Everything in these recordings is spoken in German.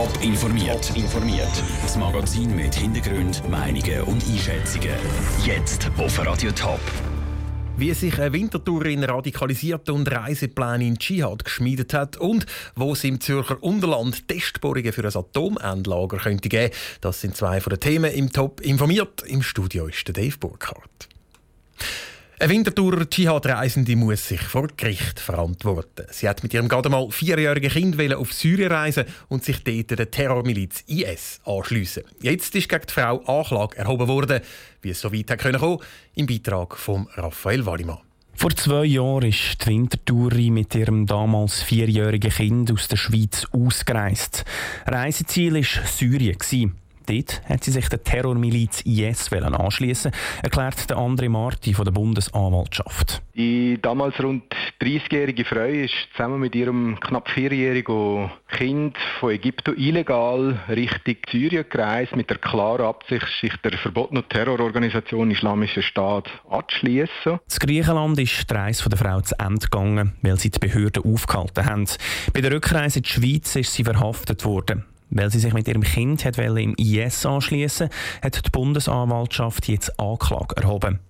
Top informiert. informiert. Das Magazin mit Hintergrund, Meinungen und Einschätzungen. Jetzt auf Radio Top. Wie sich eine Wintertourin radikalisiert und Reisepläne in Dschihad geschmiedet hat und wo es im Zürcher Unterland Testbohrungen für ein Atomendlager könnte geben, das sind zwei von den Themen im Top informiert. Im Studio ist der Dave Burkhardt. Eine Wintertourer Dschihad-Reisende muss sich vor Gericht verantworten. Sie hat mit ihrem gerade mal vierjährigen Kind auf Syrien reisen und sich dort der Terrormiliz IS anschliessen. Jetzt ist gegen die Frau Anklage erhoben worden, wie es so weit kommen im Beitrag von Raphael Wallimann. Vor zwei Jahren ist die Wintertourin mit ihrem damals vierjährigen Kind aus der Schweiz ausgereist. Reiseziel war Syrien. Dort hat sie sich der Terrormiliz IS anschließen, erklärt der André Marti von der Bundesanwaltschaft. Die damals rund 30-jährige Frau ist zusammen mit ihrem knapp vierjährigen Kind von Ägypten illegal Richtung Syrien gereist, mit der klaren Absicht, sich der verbotenen Terrororganisation Islamischer Staat anzuschließen. Das Griechenland ist die Reise der Frau zu Ende gegangen, weil sie die Behörden aufgehalten haben. Bei der Rückreise in die Schweiz ist sie verhaftet worden. Weil sie sich mit ihrem Kind hat im IS anschließen hat die Bundesanwaltschaft jetzt Anklage erhoben.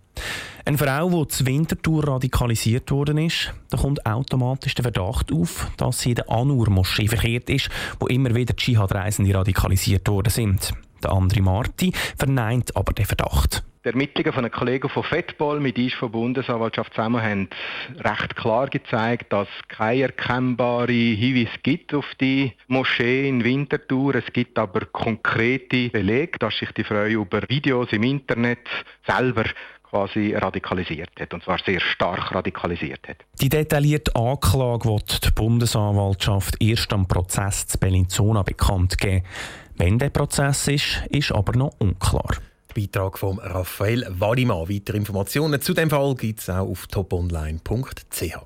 Eine Frau, die zur Wintertour radikalisiert worden ist, da kommt automatisch der Verdacht auf, dass sie in der Anur-Moschee verkehrt ist, wo immer wieder Dschihad-Reisende radikalisiert worden sind. Der André Marti verneint aber den Verdacht. Die Ermittlungen von einem Kollegen von Fettball mit uns von Bundesanwaltschaft zusammen haben recht klar gezeigt, dass es keine erkennbare Hinweise gibt auf die Moschee in Winterthur. Es gibt aber konkrete Belege, dass sich die Frau über Videos im Internet selber quasi radikalisiert hat, und zwar sehr stark radikalisiert hat. Die detaillierte Anklage wird die Bundesanwaltschaft erst am Prozess zu Bellinzona bekannt geben. Wenn der Prozess ist, ist aber noch unklar. Beitrag von Raphael Wadimann. Weitere Informationen zu dem Fall gibt es auch auf toponline.ch.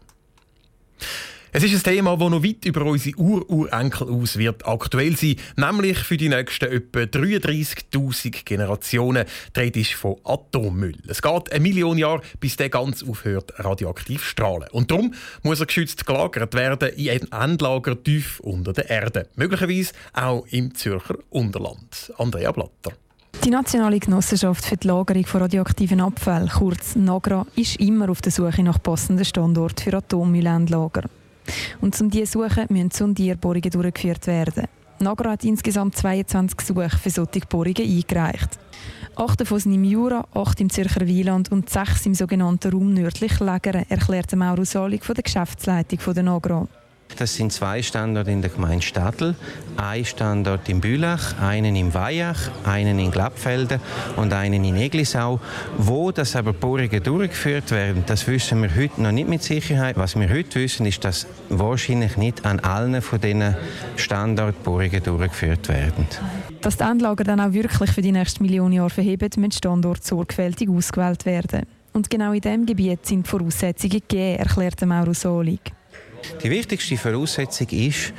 Es ist ein Thema, das noch weit über unsere Ururenkel aus wird aktuell sein, nämlich für die nächsten etwa 33.000 Generationen dreht ist von Atommüll. Es geht eine Million Jahre, bis der ganz aufhört radioaktiv strahlen. Und darum muss er geschützt gelagert werden in einem Endlager tief unter der Erde. Möglicherweise auch im Zürcher Unterland. Andrea Blatter. Die Nationale Genossenschaft für die Lagerung von radioaktiven Abfällen, kurz NAGRA, ist immer auf der Suche nach passenden Standorten für Atommüllendlager. Und um diese Suche müssen Sondierbohrungen durchgeführt werden. NAGRA hat insgesamt 22 Gesuche für solche Bohrungen eingereicht. Acht davon sind im Jura, acht im Zürcher Wieland und sechs im sogenannten Raum nördlich Lägere, erklärte Mauro Salig von der Geschäftsleitung der NAGRA. Das sind zwei Standorte in der Gemeinde Stadl, ein Standort in Bülach, einen in Weihach, einen in Glappfelden und einen in Eglisau. Wo das aber Bohrungen durchgeführt werden, das wissen wir heute noch nicht mit Sicherheit. Was wir heute wissen, ist, dass wahrscheinlich nicht an allen von diesen Standorten Bohrungen durchgeführt werden. Dass die Endlager dann auch wirklich für die nächsten Millionen Jahre verheben, müssen Standorte sorgfältig ausgewählt werden. Und genau in diesem Gebiet sind die Voraussetzungen gegeben, erklärte Mauro Solig. Die wichtigste Voraussetzung ist,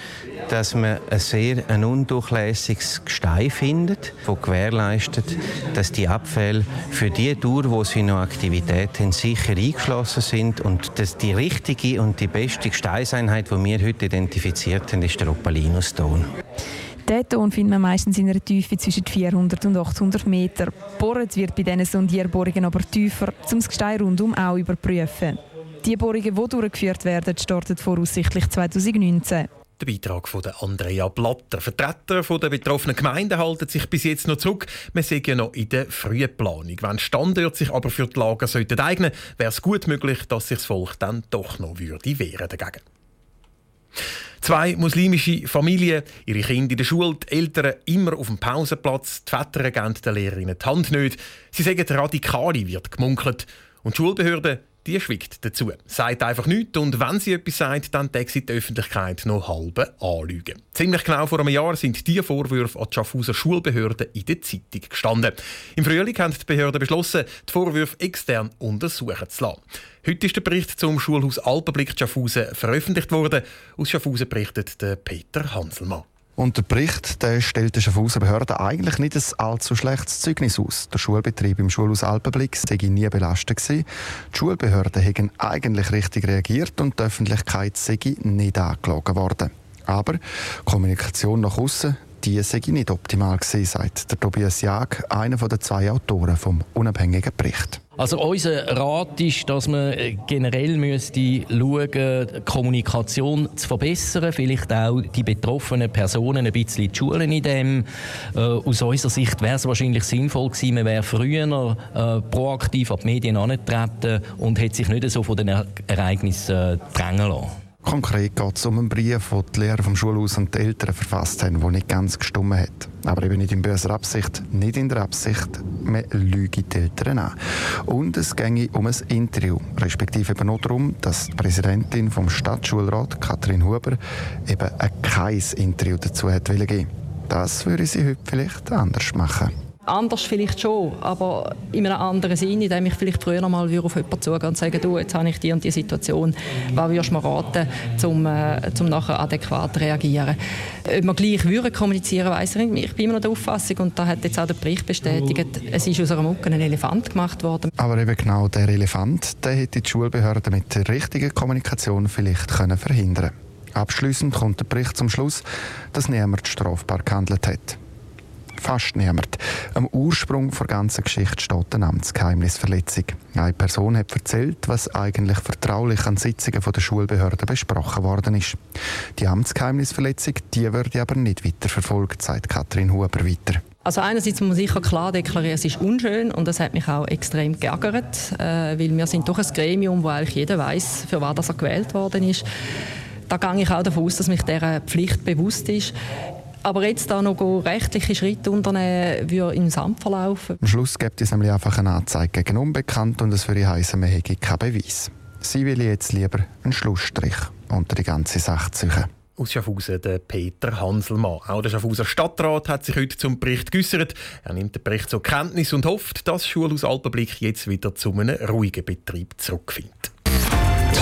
dass man ein sehr ein undurchlässiges Gestein findet, das gewährleistet, dass die Abfälle für die Dauer, wo sie noch Aktivität haben, sicher eingeschlossen sind und dass die richtige und die beste Gesteinseinheit, die wir heute identifiziert haben, ist der Opalinuston. Diesen Ton findet man meistens in einer Tiefe zwischen 400 und 800 Meter. Bohrt wird bei diesen Sondierbohrungen aber tiefer, um das Gestein rundum auch überprüfen. Die Bohrungen, die durchgeführt werden, starten voraussichtlich 2019. Der Beitrag von Andrea Blatter. Vertreter der betroffenen Gemeinden halten sich bis jetzt noch zurück. Wir sind ja noch in der frühen Planung. Wenn Standorte sich aber für die Lager sollten eignen, wäre es gut möglich, dass sich das Volk dann doch noch würde wehren dagegen. Zwei muslimische Familien, ihre Kinder in der Schule, die Eltern immer auf dem Pausenplatz, die Väter geben den Lehrerinnen die Hand nicht. Sie sagen, Radikale wird gemunkelt. Und die Schulbehörden die schwiegt dazu. Sagt einfach nichts und wenn sie etwas sagt, dann deckt sie die Öffentlichkeit noch halbe anlügen. Ziemlich genau vor einem Jahr sind diese Vorwürfe an die Schaffhauser Schulbehörden in der Zeitung gestanden. Im Frühling haben die Behörden beschlossen, die Vorwürfe extern untersuchen zu lassen. Heute ist der Bericht zum Schulhaus Alpenblick Schaffhausen veröffentlicht worden. Aus Schaffhausen berichtet Peter Hanselmann. Und der Bericht der stellt der Schaffhauser Behörde eigentlich nicht ein allzu schlechtes Zeugnis aus. Der Schulbetrieb im Schulhaus Alpenblick sei nie belastet gewesen. Die Schulbehörden hätten eigentlich richtig reagiert und die Öffentlichkeit sei nicht angelogen worden. Aber Kommunikation nach außen, die sei nicht optimal gewesen, sagt der Tobias Jag, einer der zwei Autoren vom unabhängigen Bericht. Also unser Rat ist, dass man generell müsste schauen, die Kommunikation zu verbessern, vielleicht auch die betroffenen Personen ein bisschen die Schulen in dem. Äh, aus unserer Sicht wäre es wahrscheinlich sinnvoll gewesen, man wäre früher äh, proaktiv an die Medien angetreten und hätte sich nicht so von den Ereignissen äh, drängen lassen. Konkret geht es um einen Brief, den die Lehrer vom Schulhaus und die Eltern verfasst haben, der nicht ganz gestummen hat. Aber eben nicht in böser Absicht, nicht in der Absicht, man lüge die Eltern an. Und es ginge um ein Interview, respektive eben auch darum, dass die Präsidentin vom Stadtschulrat, Katrin Huber, eben kein Interview dazu hat geben Das würde sie heute vielleicht anders machen. Anders vielleicht schon, aber in einem anderen Sinn, indem ich vielleicht früher noch mal auf jemanden zugehen und sagen, du, jetzt habe ich die und die Situation, was würdest du mir raten, um, äh, um nachher adäquat zu reagieren. Ob wir gleich würden kommunizieren, weiss ich nicht. Ich bin immer noch der Auffassung, und da hat jetzt auch der Bericht bestätigt, es ist aus einer Mucke ein Elefant gemacht worden. Aber eben genau der Elefant, der hätte die Schulbehörde mit der richtigen Kommunikation vielleicht können verhindern Abschließend kommt der Bericht zum Schluss, dass niemand strafbar gehandelt hat. Fast niemand. Am Ursprung der ganzen Geschichte steht eine Amtsgeheimnisverletzung. Eine Person hat erzählt, was eigentlich vertraulich an Sitzungen der Schulbehörden besprochen worden ist. Die Amtsgeheimnisverletzung die würde aber nicht weiterverfolgt, sagt Katrin Huber weiter. Also einerseits muss sicher klar deklarieren, es ist unschön und das hat mich auch extrem geärgert, äh, weil wir sind doch ein Gremium, wo eigentlich jeder weiß, für was er gewählt worden ist. Da gehe ich auch davon aus, dass mich dieser Pflicht bewusst ist. Aber jetzt da noch rechtliche Schritte unternehmen, würde im Sand verlaufen. Am Schluss gibt es nämlich einfach eine Anzeige gegen Unbekannt und es würde heißen, man hätte keinen Beweis. Sie will jetzt lieber einen Schlussstrich unter die ganze Sache ziehen. Aus Schaffhausen der Peter Hanselmann. Auch der Schaffhauser Stadtrat hat sich heute zum Bericht geäußert. Er nimmt den Bericht zur Kenntnis und hofft, dass Schulhaus Alpenblick jetzt wieder zu einem ruhigen Betrieb zurückfindet.